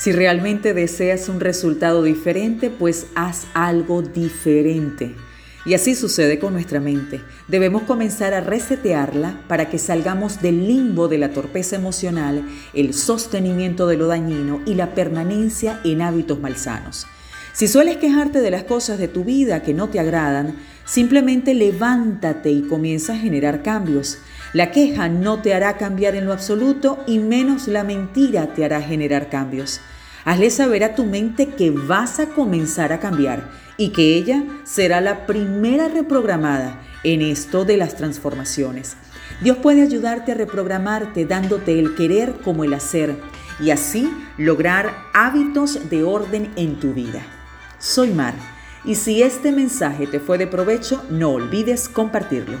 Si realmente deseas un resultado diferente, pues haz algo diferente. Y así sucede con nuestra mente. Debemos comenzar a resetearla para que salgamos del limbo de la torpeza emocional, el sostenimiento de lo dañino y la permanencia en hábitos malsanos. Si sueles quejarte de las cosas de tu vida que no te agradan, simplemente levántate y comienza a generar cambios. La queja no te hará cambiar en lo absoluto y menos la mentira te hará generar cambios. Hazle saber a tu mente que vas a comenzar a cambiar y que ella será la primera reprogramada en esto de las transformaciones. Dios puede ayudarte a reprogramarte dándote el querer como el hacer y así lograr hábitos de orden en tu vida. Soy Mar y si este mensaje te fue de provecho, no olvides compartirlo.